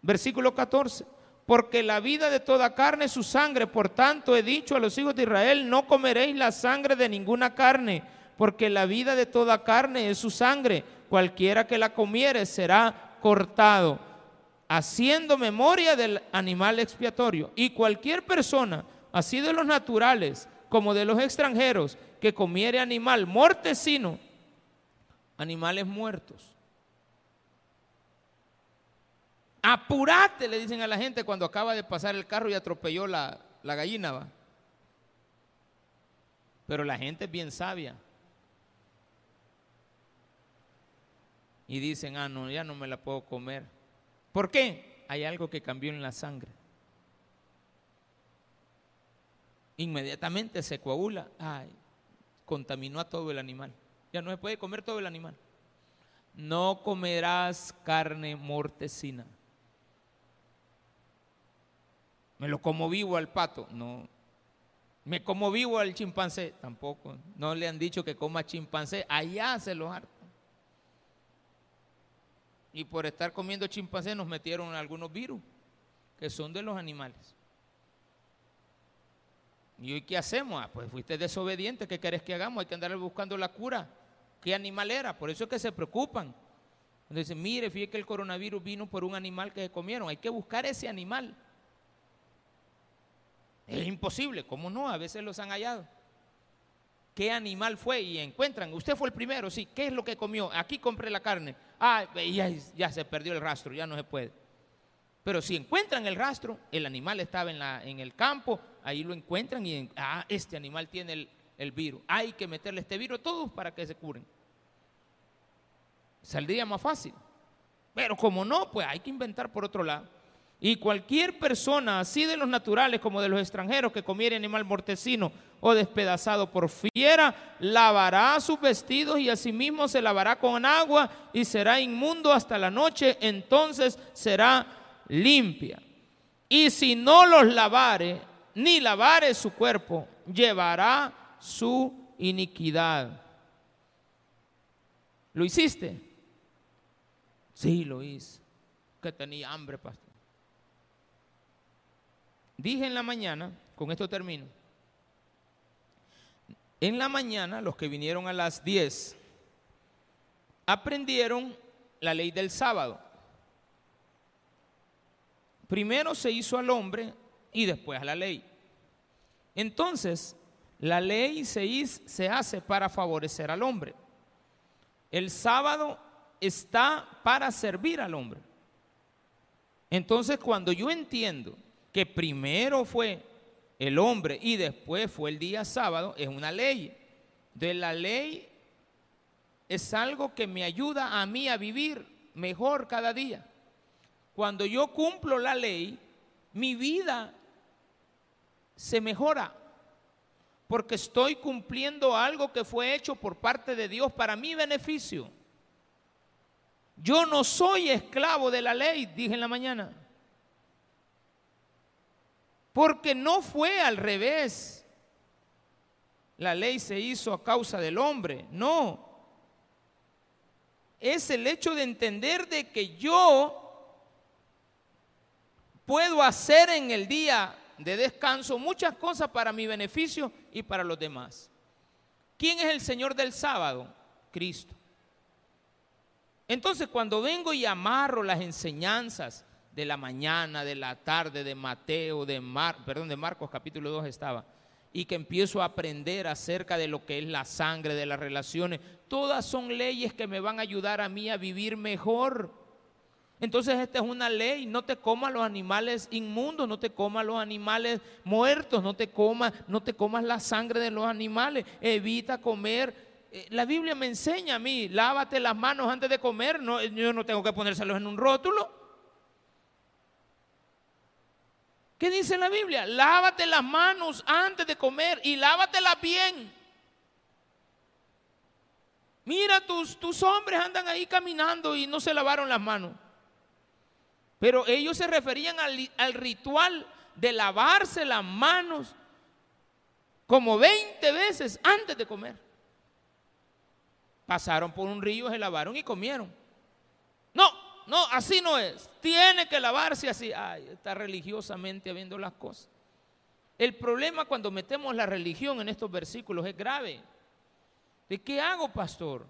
A: Versículo 14. Porque la vida de toda carne es su sangre, por tanto he dicho a los hijos de Israel, no comeréis la sangre de ninguna carne, porque la vida de toda carne es su sangre, cualquiera que la comiere será cortado, haciendo memoria del animal expiatorio. Y cualquier persona, así de los naturales como de los extranjeros, que comiere animal mortecino, animales muertos. Apurate, le dicen a la gente cuando acaba de pasar el carro y atropelló la, la gallina. ¿va? Pero la gente es bien sabia. Y dicen, ah, no, ya no me la puedo comer. ¿Por qué? hay algo que cambió en la sangre. Inmediatamente se coagula, ay, contaminó a todo el animal. Ya no se puede comer todo el animal. No comerás carne mortecina. Me lo como vivo al pato, no. Me como vivo al chimpancé, tampoco. No le han dicho que coma chimpancé, allá se lo harta. Y por estar comiendo chimpancé nos metieron algunos virus que son de los animales. ¿Y hoy qué hacemos? Ah, pues fuiste desobediente, ¿qué querés que hagamos? Hay que andar buscando la cura. ¿Qué animal era? Por eso es que se preocupan. dicen, mire, fíjate que el coronavirus vino por un animal que se comieron. Hay que buscar ese animal. Es imposible, ¿cómo no? A veces los han hallado. ¿Qué animal fue? Y encuentran, usted fue el primero, sí, ¿qué es lo que comió? Aquí compré la carne. Ah, ya, ya se perdió el rastro, ya no se puede. Pero si encuentran el rastro, el animal estaba en, la, en el campo, ahí lo encuentran y, ah, este animal tiene el, el virus. Hay que meterle este virus a todos para que se curen. Saldría más fácil. Pero como no, pues hay que inventar por otro lado. Y cualquier persona, así de los naturales como de los extranjeros, que comiere animal mortecino o despedazado por fiera, lavará sus vestidos y asimismo se lavará con agua y será inmundo hasta la noche, entonces será limpia. Y si no los lavare, ni lavare su cuerpo, llevará su iniquidad. ¿Lo hiciste? Sí, lo hice. Que tenía hambre, pastor. Dije en la mañana, con esto termino, en la mañana los que vinieron a las 10 aprendieron la ley del sábado. Primero se hizo al hombre y después a la ley. Entonces, la ley se, se hace para favorecer al hombre. El sábado está para servir al hombre. Entonces, cuando yo entiendo que primero fue el hombre y después fue el día sábado, es una ley. De la ley es algo que me ayuda a mí a vivir mejor cada día. Cuando yo cumplo la ley, mi vida se mejora porque estoy cumpliendo algo que fue hecho por parte de Dios para mi beneficio. Yo no soy esclavo de la ley, dije en la mañana. Porque no fue al revés. La ley se hizo a causa del hombre, no. Es el hecho de entender de que yo puedo hacer en el día de descanso muchas cosas para mi beneficio y para los demás. ¿Quién es el Señor del sábado? Cristo. Entonces cuando vengo y amarro las enseñanzas de la mañana, de la tarde, de Mateo, de Mar, perdón, de Marcos capítulo 2 estaba, y que empiezo a aprender acerca de lo que es la sangre, de las relaciones, todas son leyes que me van a ayudar a mí a vivir mejor. Entonces esta es una ley, no te comas los animales inmundos, no te comas los animales muertos, no te comas, no te comas la sangre de los animales, evita comer. Eh, la Biblia me enseña a mí, lávate las manos antes de comer, no, yo no tengo que ponérselos en un rótulo. ¿Qué dice la Biblia? Lávate las manos antes de comer y lávatelas bien. Mira, tus, tus hombres andan ahí caminando y no se lavaron las manos. Pero ellos se referían al, al ritual de lavarse las manos como 20 veces antes de comer. Pasaron por un río, se lavaron y comieron. No, no, así no es. Tiene que lavarse así. Ay, está religiosamente viendo las cosas. El problema cuando metemos la religión en estos versículos es grave. ¿De qué hago, pastor?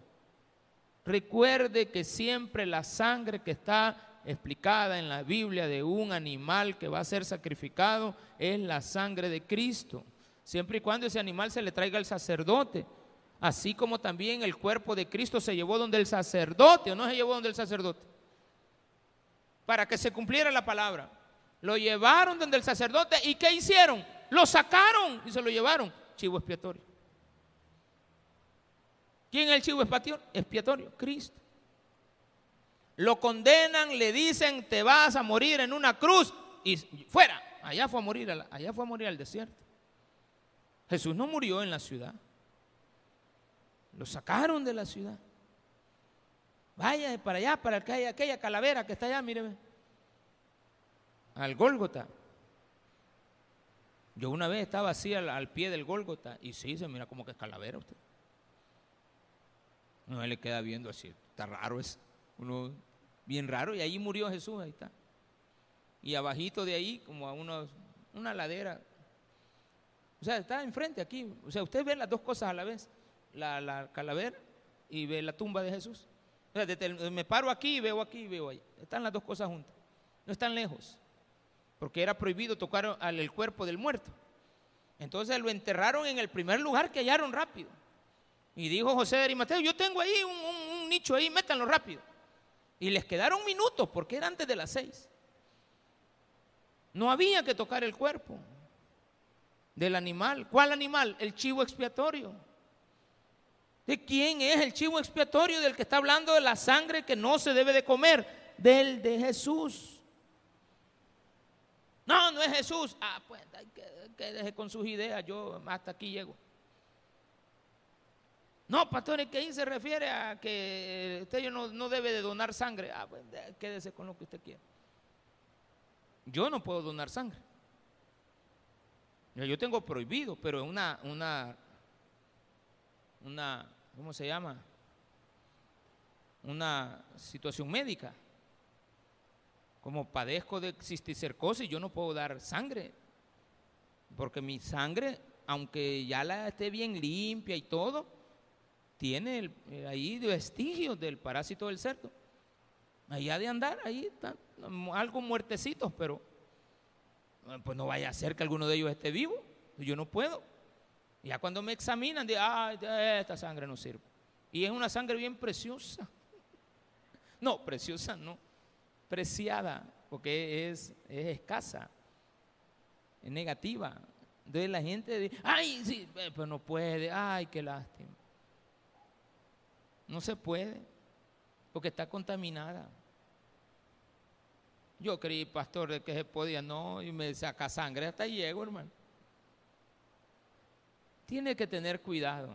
A: Recuerde que siempre la sangre que está explicada en la Biblia de un animal que va a ser sacrificado es la sangre de Cristo. Siempre y cuando ese animal se le traiga al sacerdote. Así como también el cuerpo de Cristo se llevó donde el sacerdote o no se llevó donde el sacerdote para que se cumpliera la palabra. Lo llevaron donde el sacerdote y ¿qué hicieron? Lo sacaron y se lo llevaron. Chivo expiatorio. ¿Quién es el chivo expiatorio? Cristo. lo condenan, le dicen, te vas a morir en una cruz y fuera. Allá fue a morir, allá fue a morir al desierto. Jesús no murió en la ciudad. Lo sacaron de la ciudad. Vaya para allá, para aquella, aquella calavera que está allá, míreme. Al Gólgota. Yo una vez estaba así al, pie del Gólgota y sí, se mira como que es calavera usted. No le queda viendo así, está raro es, uno bien raro y ahí murió Jesús, ahí está. Y abajito de ahí, como a unos, una ladera. O sea, está enfrente aquí. O sea, usted ve las dos cosas a la vez, la, la calavera y ve la tumba de Jesús. O sea, me paro aquí veo aquí veo ahí. Están las dos cosas juntas. No están lejos porque era prohibido tocar al cuerpo del muerto. Entonces lo enterraron en el primer lugar que hallaron rápido. Y dijo José de Arimateo, yo tengo ahí un, nicho ahí, métanlo rápido. Y les quedaron minutos porque era antes de las seis. No había que tocar el cuerpo del animal. ¿Cuál animal? El chivo expiatorio. ¿De quién es el chivo expiatorio del que está hablando de la sangre que no se debe de comer? Del de Jesús. No, no es Jesús. Ah, pues que, deje con sus ideas, yo hasta aquí llego. No, pastor, ¿qué ahí se refiere a que usted no, no debe de donar sangre? Ah, pues quédese con lo que usted quiera. Yo no puedo donar sangre. Yo tengo prohibido, pero una, una, una, ¿cómo se llama? Una situación médica como padezco de cisticercosis, yo no puedo dar sangre, porque mi sangre, aunque ya la esté bien limpia y todo, tiene eh, ahí vestigios del parásito del cerdo. Ha de andar, ahí está, algo muertecitos, pero eh, pues no vaya a ser que alguno de ellos esté vivo, yo no puedo. Ya cuando me examinan, de, ah, esta sangre no sirve. Y es una sangre bien preciosa. No, preciosa no preciada, porque es, escasa, es negativa. Entonces la gente dice, ay, sí, eh, pero no puede, ay, qué lástima. No se puede, porque está contaminada. Yo creí, pastor, de que se podía, no, y me saca sangre, hasta llego, hermano. Tiene que tener cuidado.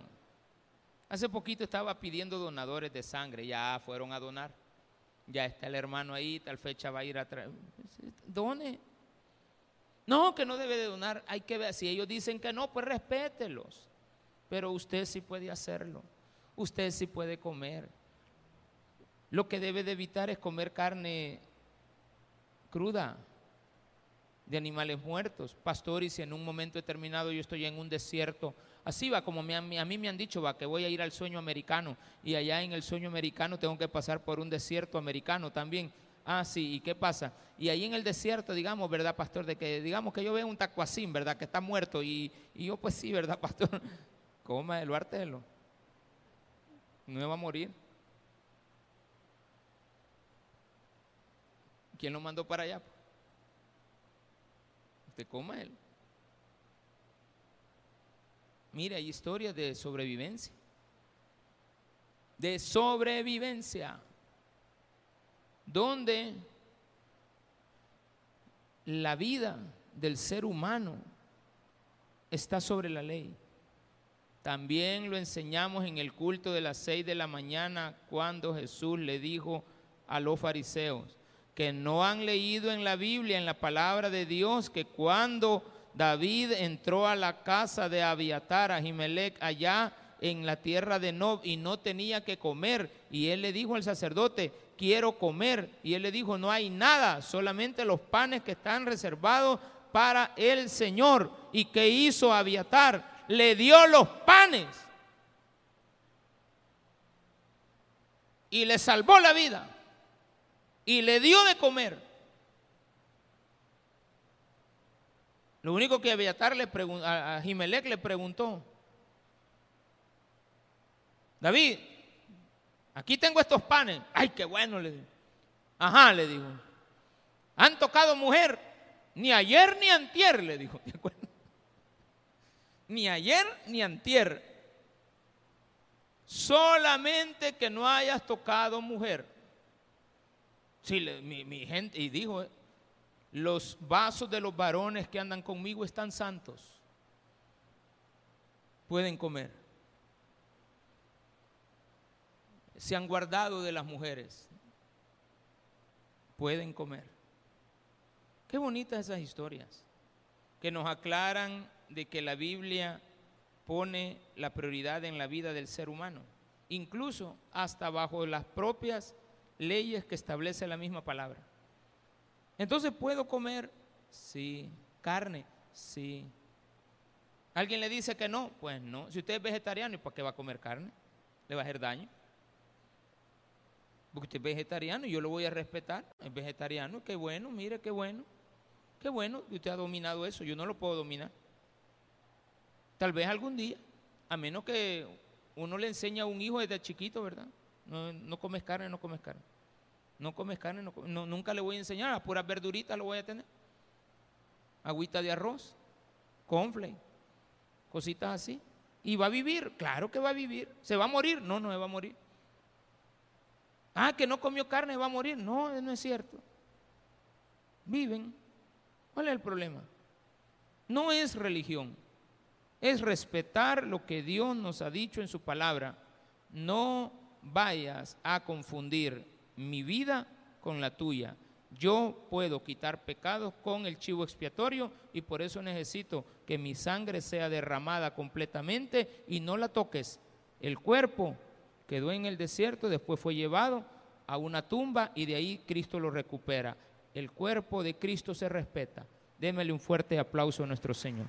A: Hace poquito estaba pidiendo donadores de sangre, ya fueron a donar ya está el hermano ahí, tal fecha va a ir a traer. Done. No, que no debe de donar. Hay que ver. Si ellos dicen que no, pues respételos. Pero usted sí puede hacerlo. Usted sí puede comer. Lo que debe de evitar es comer carne cruda de animales muertos. Pastor, y si en un momento determinado yo estoy en un desierto Así va, como a mí me han dicho, va, que voy a ir al sueño americano y allá en el sueño americano tengo que pasar por un desierto americano también. Ah, sí, ¿y qué pasa? Y ahí en el desierto, digamos, ¿verdad, pastor? De que, digamos que yo veo un tacuacín, ¿verdad? Que está muerto y, yo, pues sí, ¿verdad, pastor? Coma el artelo. No me va a morir. ¿Quién lo mandó para allá? Usted coma él. Mire, hay historias de sobrevivencia. De sobrevivencia. Donde la vida del ser humano está sobre la ley. También lo enseñamos en el culto de las seis de la mañana cuando Jesús le dijo a los fariseos que no han leído en la Biblia, en la palabra de Dios, que cuando David entró a la casa de Abiatar, a Jimelec, allá en la tierra de Nob, y no tenía que comer. Y él le dijo al sacerdote, quiero comer. Y él le dijo, no hay nada, solamente los panes que están reservados para el Señor. ¿Y qué hizo Abiatar? Le dio los panes. Y le salvó la vida. Y le dio de comer. Lo único que Abiatar le a, a Jimelec le preguntó, David, aquí tengo estos panes. Ay, qué bueno, le dijo. Ajá, le dijo. Han tocado mujer, ni ayer ni antier, le dijo. Ni ayer ni antier. Solamente que no hayas tocado mujer. Sí, mi, mi gente, y dijo, eh, los vasos de los varones que andan conmigo están santos. Pueden comer. Se han guardado de las mujeres. Pueden comer. Qué bonitas esas historias que nos aclaran de que la Biblia pone la prioridad en la vida del ser humano, incluso hasta bajo las propias leyes que establece la misma palabra. Entonces, ¿puedo comer? Sí. ¿Carne? Sí. ¿Alguien le dice que no? Pues no. Si usted es vegetariano, ¿y para qué va a comer carne? ¿Le va a hacer daño? Porque usted es vegetariano yo lo voy a respetar. Es vegetariano, qué bueno, mire, qué bueno. Qué bueno que usted ha dominado eso. Yo no lo puedo dominar. Tal vez algún día, a menos que uno le enseña a un hijo desde chiquito, ¿verdad? No, no comes carne, no comes carne. No comes carne, no, nunca le voy a enseñar, a puras verduritas lo voy a tener. Agüita de arroz, confle, cositas así. ¿Y va a vivir? Claro que va a vivir. ¿Se va a morir? No, no va a morir. Ah, que no comió carne, va a morir. No, no es cierto. Viven. ¿Cuál es el problema? No es religión, es respetar lo que Dios nos ha dicho en su palabra. No vayas a confundir mi vida con la tuya. Yo puedo quitar pecados con el chivo expiatorio y por eso necesito que mi sangre sea derramada completamente y no la toques. El cuerpo quedó en el desierto, después fue llevado a una tumba y de ahí Cristo lo recupera. El cuerpo de Cristo se respeta. Démele un fuerte aplauso a nuestro Señor.